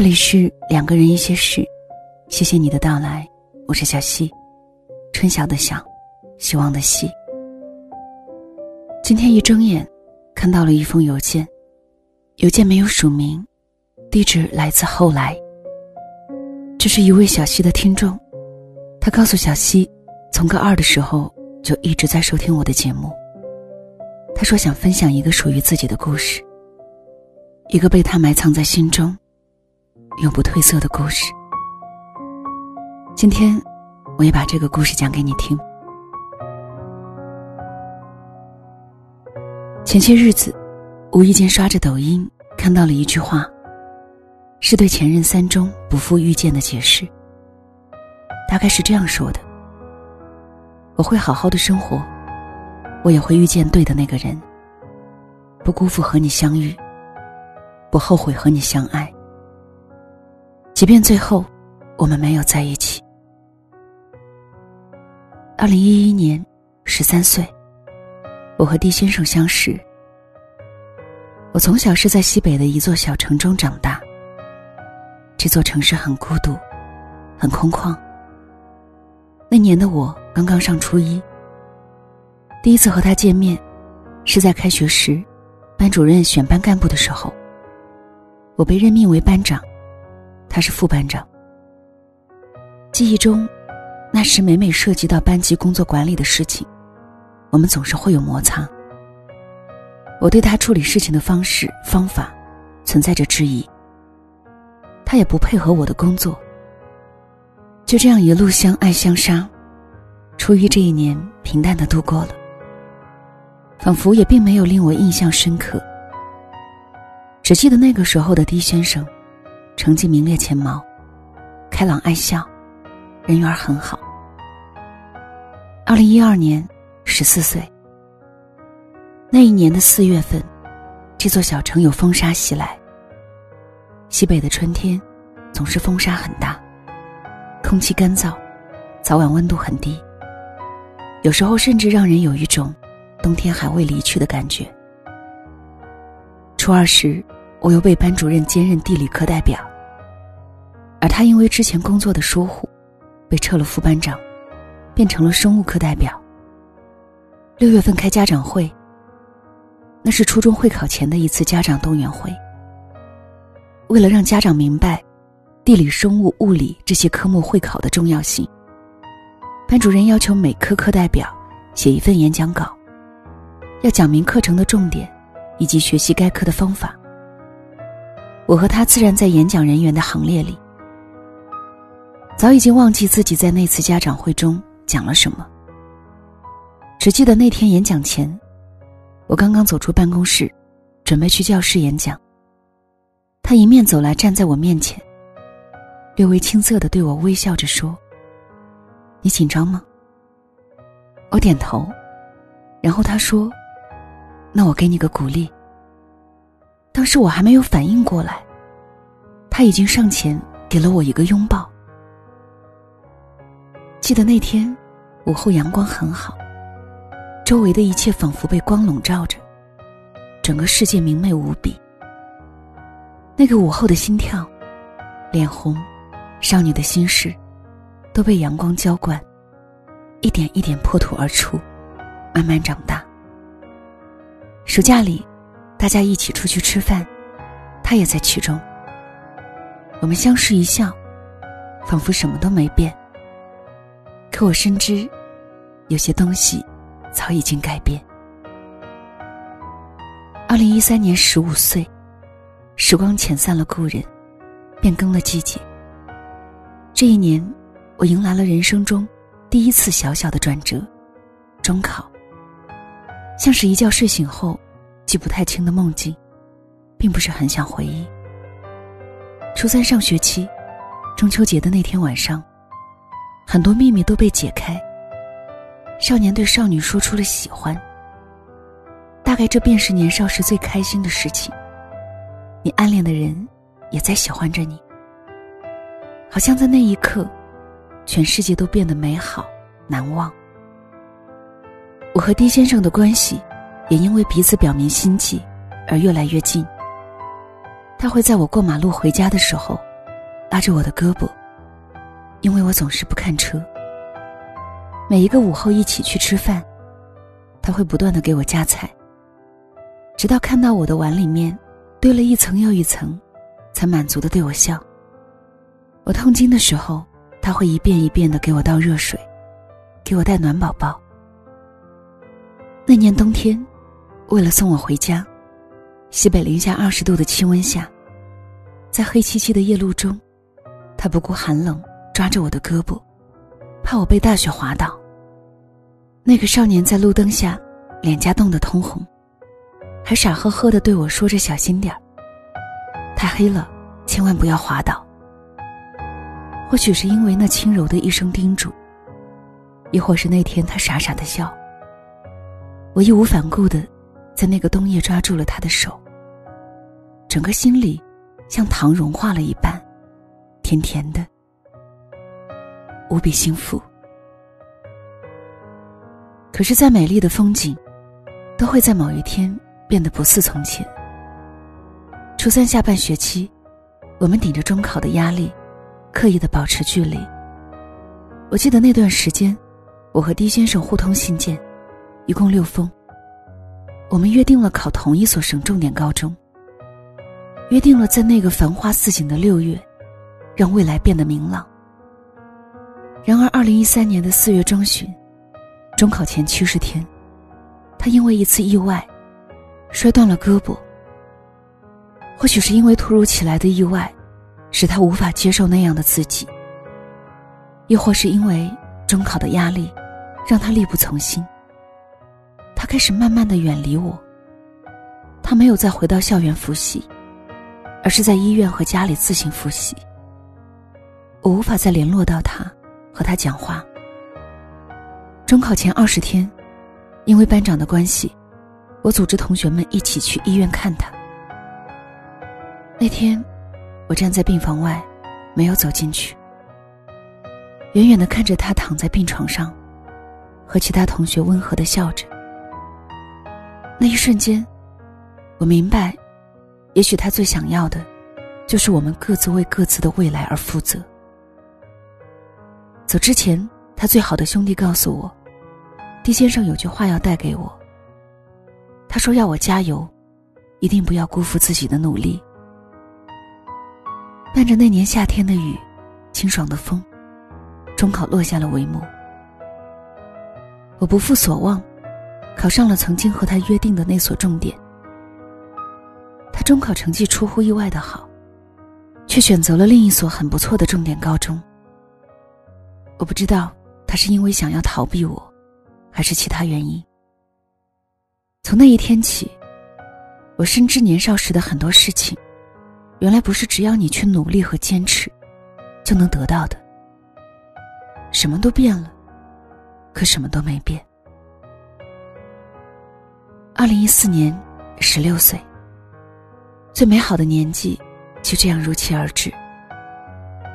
这里是两个人一些事，谢谢你的到来，我是小溪，春晓的晓，希望的希。今天一睁眼，看到了一封邮件，邮件没有署名，地址来自后来。这是一位小溪的听众，他告诉小溪，从高二的时候就一直在收听我的节目。他说想分享一个属于自己的故事，一个被他埋藏在心中。永不褪色的故事。今天，我也把这个故事讲给你听。前些日子，无意间刷着抖音，看到了一句话，是对前任三中不负遇见的解释。大概是这样说的：我会好好的生活，我也会遇见对的那个人，不辜负和你相遇，不后悔和你相爱。即便最后，我们没有在一起。二零一一年，十三岁，我和狄先生相识。我从小是在西北的一座小城中长大。这座城市很孤独，很空旷。那年的我刚刚上初一。第一次和他见面，是在开学时，班主任选班干部的时候。我被任命为班长。他是副班长。记忆中，那时每每涉及到班级工作管理的事情，我们总是会有摩擦。我对他处理事情的方式方法存在着质疑，他也不配合我的工作。就这样一路相爱相杀，初一这一年平淡的度过了，仿佛也并没有令我印象深刻。只记得那个时候的狄先生。成绩名列前茅，开朗爱笑，人缘很好。二零一二年，十四岁。那一年的四月份，这座小城有风沙袭来。西北的春天，总是风沙很大，空气干燥，早晚温度很低。有时候甚至让人有一种冬天还未离去的感觉。初二时，我又被班主任兼任地理课代表。而他因为之前工作的疏忽，被撤了副班长，变成了生物课代表。六月份开家长会，那是初中会考前的一次家长动员会。为了让家长明白地理、生物、物理这些科目会考的重要性，班主任要求每科课代表写一份演讲稿，要讲明课程的重点以及学习该科的方法。我和他自然在演讲人员的行列里。早已经忘记自己在那次家长会中讲了什么，只记得那天演讲前，我刚刚走出办公室，准备去教室演讲。他迎面走来，站在我面前，略微青涩的对我微笑着说：“你紧张吗？”我点头，然后他说：“那我给你个鼓励。”当时我还没有反应过来，他已经上前给了我一个拥抱。记得那天，午后阳光很好，周围的一切仿佛被光笼罩着，整个世界明媚无比。那个午后的心跳、脸红、少女的心事，都被阳光浇灌，一点一点破土而出，慢慢长大。暑假里，大家一起出去吃饭，他也在其中。我们相视一笑，仿佛什么都没变。可我深知，有些东西早已经改变。二零一三年十五岁，时光遣散了故人，变更了季节。这一年，我迎来了人生中第一次小小的转折——中考。像是一觉睡醒后记不太清的梦境，并不是很想回忆。初三上学期，中秋节的那天晚上。很多秘密都被解开。少年对少女说出了喜欢。大概这便是年少时最开心的事情。你暗恋的人，也在喜欢着你。好像在那一刻，全世界都变得美好难忘。我和丁先生的关系，也因为彼此表明心迹，而越来越近。他会在我过马路回家的时候，拉着我的胳膊，因为我总是不看车。每一个午后一起去吃饭，他会不断的给我夹菜，直到看到我的碗里面堆了一层又一层，才满足的对我笑。我痛经的时候，他会一遍一遍的给我倒热水，给我带暖宝宝。那年冬天，为了送我回家，西北零下二十度的气温下，在黑漆漆的夜路中，他不顾寒冷，抓着我的胳膊，怕我被大雪滑倒。那个少年在路灯下，脸颊冻得通红，还傻呵呵的对我说着：“小心点儿，太黑了，千万不要滑倒。”或许是因为那轻柔的一声叮嘱，亦或是那天他傻傻的笑，我义无反顾的在那个冬夜抓住了他的手，整个心里像糖融化了一般，甜甜的，无比幸福。可是再美丽的风景，都会在某一天变得不似从前。初三下半学期，我们顶着中考的压力。刻意的保持距离。我记得那段时间，我和狄先生互通信件，一共六封。我们约定了考同一所省重点高中，约定了在那个繁花似锦的六月，让未来变得明朗。然而，二零一三年的四月中旬，中考前七十天，他因为一次意外，摔断了胳膊。或许是因为突如其来的意外。使他无法接受那样的自己，亦或是因为中考的压力，让他力不从心。他开始慢慢的远离我。他没有再回到校园复习，而是在医院和家里自行复习。我无法再联络到他，和他讲话。中考前二十天，因为班长的关系，我组织同学们一起去医院看他。那天。我站在病房外，没有走进去。远远的看着他躺在病床上，和其他同学温和的笑着。那一瞬间，我明白，也许他最想要的，就是我们各自为各自的未来而负责。走之前，他最好的兄弟告诉我，狄先生有句话要带给我。他说要我加油，一定不要辜负自己的努力。伴着那年夏天的雨，清爽的风，中考落下了帷幕。我不负所望，考上了曾经和他约定的那所重点。他中考成绩出乎意外的好，却选择了另一所很不错的重点高中。我不知道他是因为想要逃避我，还是其他原因。从那一天起，我深知年少时的很多事情。原来不是只要你去努力和坚持，就能得到的。什么都变了，可什么都没变。二零一四年，十六岁，最美好的年纪就这样如期而至。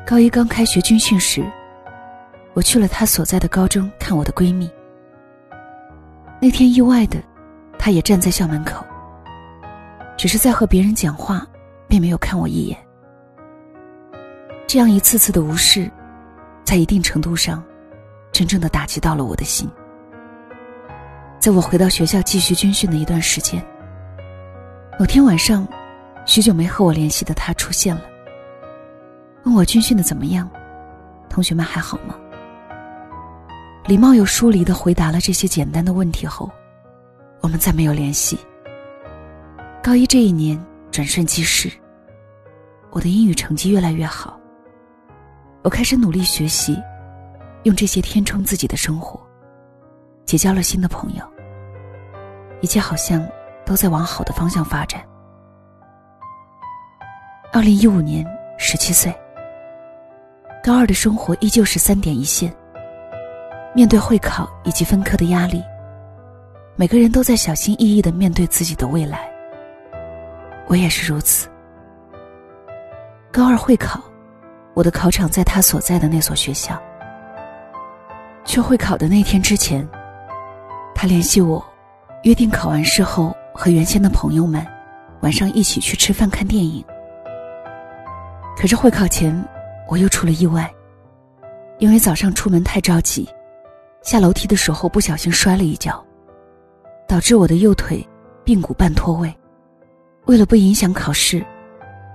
高一刚开学军训时，我去了她所在的高中看我的闺蜜。那天意外的，她也站在校门口，只是在和别人讲话。并没有看我一眼。这样一次次的无视，在一定程度上，真正的打击到了我的心。在我回到学校继续军训的一段时间，某天晚上，许久没和我联系的他出现了，问我军训的怎么样，同学们还好吗？礼貌又疏离的回答了这些简单的问题后，我们再没有联系。高一这一年。转瞬即逝。我的英语成绩越来越好，我开始努力学习，用这些填充自己的生活，结交了新的朋友。一切好像都在往好的方向发展。二零一五年，十七岁，高二的生活依旧是三点一线。面对会考以及分科的压力，每个人都在小心翼翼的面对自己的未来。我也是如此。高二会考，我的考场在他所在的那所学校。去会考的那天之前，他联系我，约定考完试后和原先的朋友们晚上一起去吃饭看电影。可是会考前，我又出了意外，因为早上出门太着急，下楼梯的时候不小心摔了一跤，导致我的右腿髌骨半脱位。为了不影响考试，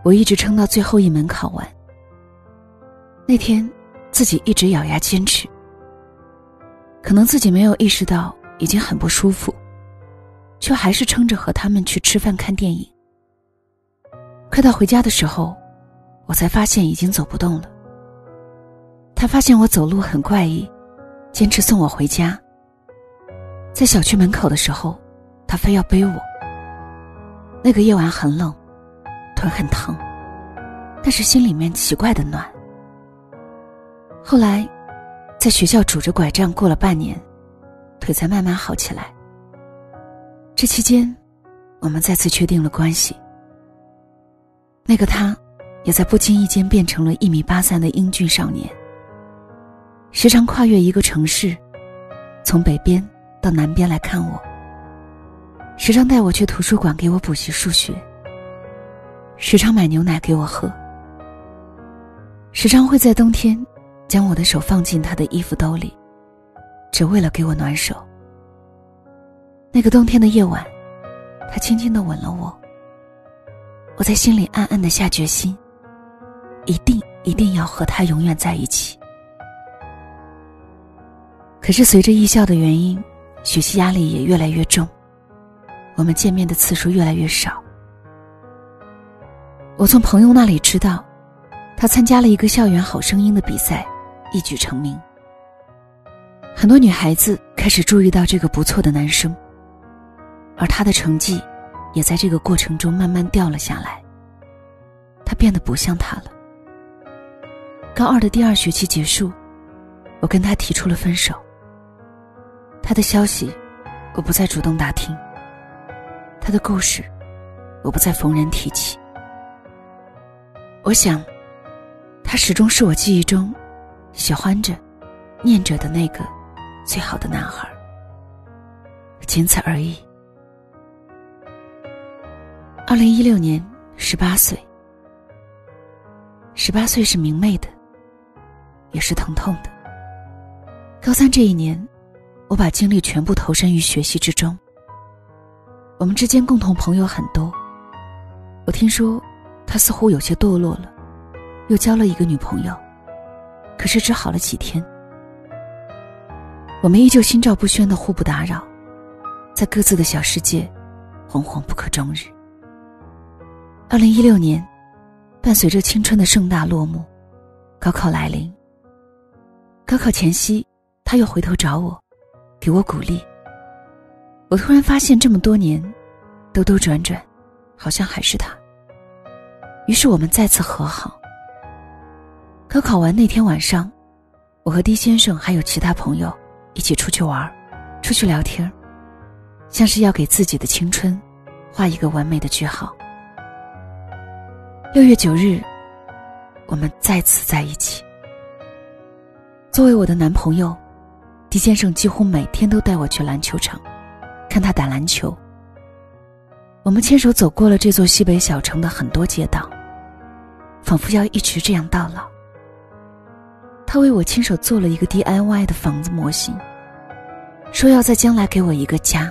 我一直撑到最后一门考完。那天，自己一直咬牙坚持，可能自己没有意识到已经很不舒服，却还是撑着和他们去吃饭看电影。快到回家的时候，我才发现已经走不动了。他发现我走路很怪异，坚持送我回家。在小区门口的时候，他非要背我。那个夜晚很冷，腿很疼，但是心里面奇怪的暖。后来，在学校拄着拐杖过了半年，腿才慢慢好起来。这期间，我们再次确定了关系。那个他，也在不经意间变成了一米八三的英俊少年。时常跨越一个城市，从北边到南边来看我。时常带我去图书馆给我补习数学。时常买牛奶给我喝。时常会在冬天，将我的手放进他的衣服兜里，只为了给我暖手。那个冬天的夜晚，他轻轻的吻了我。我在心里暗暗的下决心，一定一定要和他永远在一起。可是随着艺校的原因，学习压力也越来越重，我们见面的次数越来越少。我从朋友那里知道，他参加了一个校园好声音的比赛，一举成名。很多女孩子开始注意到这个不错的男生，而他的成绩。也在这个过程中慢慢掉了下来。他变得不像他了。高二的第二学期结束，我跟他提出了分手。他的消息，我不再主动打听。他的故事，我不再逢人提起。我想，他始终是我记忆中喜欢着、念着的那个最好的男孩。仅此而已。二零一六年，十八岁。十八岁是明媚的，也是疼痛的。高三这一年，我把精力全部投身于学习之中。我们之间共同朋友很多，我听说他似乎有些堕落了，又交了一个女朋友，可是只好了几天。我们依旧心照不宣的互不打扰，在各自的小世界，惶惶不可终日。二零一六年，伴随着青春的盛大落幕，高考来临。高考前夕，他又回头找我，给我鼓励。我突然发现，这么多年，兜兜转转，好像还是他。于是我们再次和好。高考完那天晚上，我和 D 先生还有其他朋友一起出去玩，出去聊天，像是要给自己的青春画一个完美的句号。六月九日，我们再次在一起。作为我的男朋友，狄先生几乎每天都带我去篮球场，看他打篮球。我们牵手走过了这座西北小城的很多街道，仿佛要一直这样到老。他为我亲手做了一个 DIY 的房子模型，说要在将来给我一个家。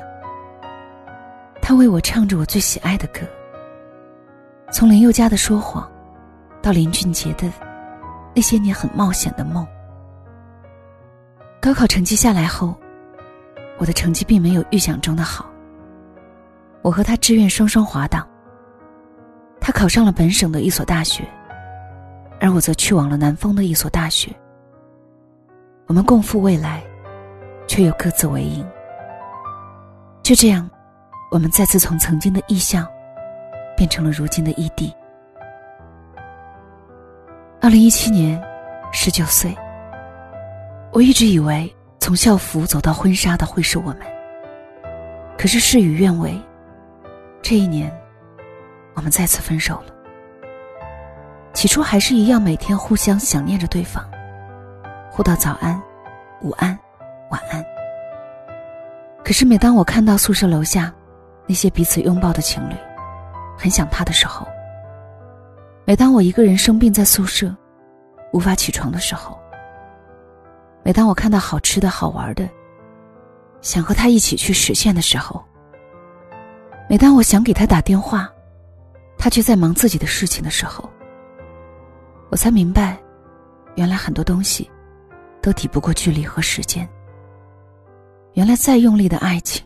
他为我唱着我最喜爱的歌。从林宥嘉的说谎，到林俊杰的那些年很冒险的梦。高考成绩下来后，我的成绩并没有预想中的好。我和他志愿双双滑档。他考上了本省的一所大学，而我则去往了南方的一所大学。我们共赴未来，却又各自为营。就这样，我们再次从曾经的异乡。变成了如今的异地。二零一七年，十九岁。我一直以为从校服走到婚纱的会是我们，可是事与愿违。这一年，我们再次分手了。起初还是一样，每天互相想念着对方，互道早安、午安、晚安。可是每当我看到宿舍楼下那些彼此拥抱的情侣，很想他的时候，每当我一个人生病在宿舍，无法起床的时候，每当我看到好吃的好玩的，想和他一起去实现的时候，每当我想给他打电话，他却在忙自己的事情的时候，我才明白，原来很多东西都抵不过距离和时间。原来再用力的爱情，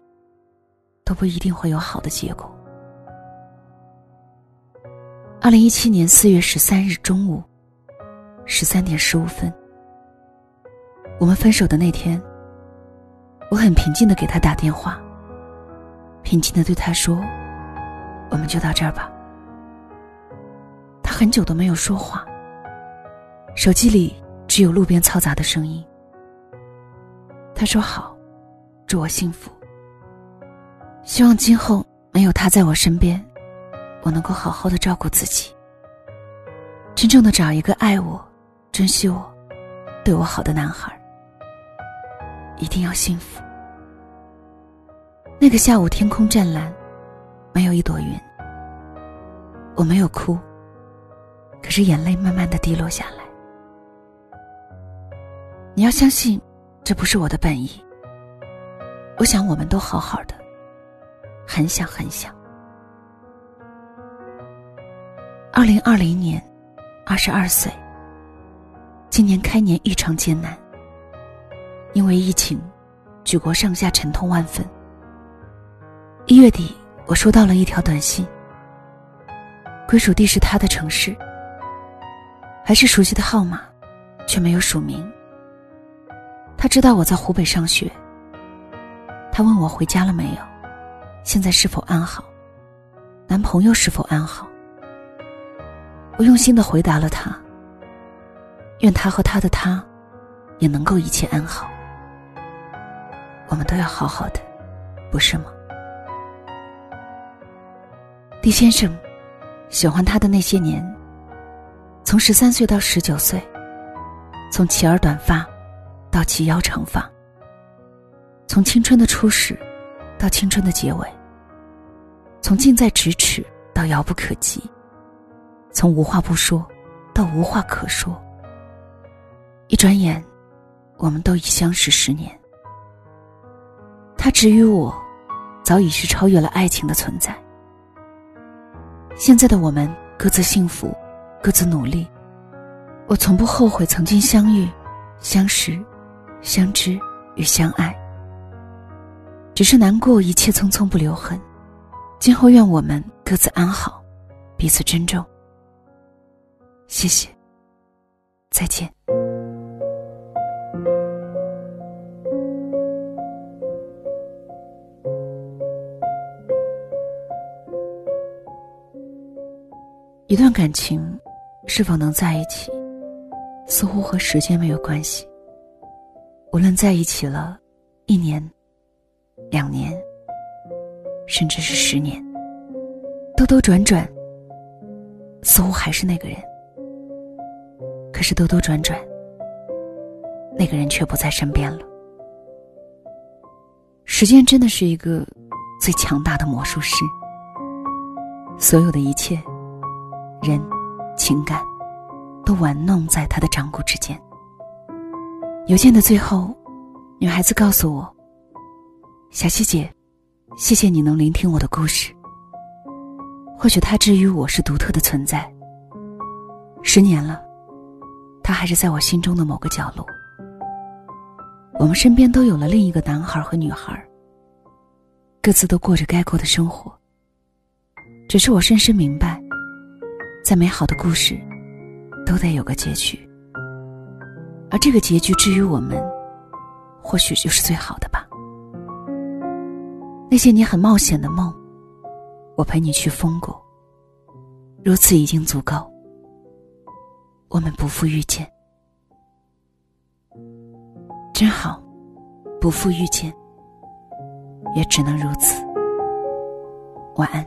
都不一定会有好的结果。二零一七年四月十三日中午十三点十五分，我们分手的那天，我很平静的给他打电话，平静的对他说：“我们就到这儿吧。”他很久都没有说话，手机里只有路边嘈杂的声音。他说：“好，祝我幸福。希望今后没有他在我身边。”我能够好好的照顾自己，真正的找一个爱我、珍惜我、对我好的男孩，一定要幸福。那个下午天空湛蓝，没有一朵云，我没有哭，可是眼泪慢慢的滴落下来。你要相信，这不是我的本意。我想我们都好好的，很想很想。二零二零年，二十二岁。今年开年异常艰难。因为疫情，举国上下沉痛万分。一月底，我收到了一条短信，归属地是他的城市，还是熟悉的号码，却没有署名。他知道我在湖北上学。他问我回家了没有，现在是否安好，男朋友是否安好。我用心的回答了他。愿他和他的他，也能够一切安好。我们都要好好的，不是吗？狄先生，喜欢他的那些年，从十三岁到十九岁，从齐耳短发，到齐腰长发，从青春的初始，到青春的结尾，从近在咫尺到遥不可及。从无话不说，到无话可说。一转眼，我们都已相识十年。他只与我，早已是超越了爱情的存在。现在的我们各自幸福，各自努力。我从不后悔曾经相遇、相识、相知与相爱。只是难过一切匆匆不留痕。今后愿我们各自安好，彼此珍重。谢谢，再见。一段感情是否能在一起，似乎和时间没有关系。无论在一起了一年、两年，甚至是十年，兜兜转转，似乎还是那个人。可是兜兜转转，那个人却不在身边了。时间真的是一个最强大的魔术师，所有的一切，人、情感，都玩弄在他的掌骨之间。邮件的最后，女孩子告诉我：“小溪姐，谢谢你能聆听我的故事。或许他之于我是独特的存在。十年了。”他还是在我心中的某个角落。我们身边都有了另一个男孩和女孩，各自都过着该过的生活。只是我深深明白，再美好的故事，都得有个结局。而这个结局，至于我们，或许就是最好的吧。那些你很冒险的梦，我陪你去疯过。如此已经足够。我们不负遇见，真好。不负遇见，也只能如此。晚安。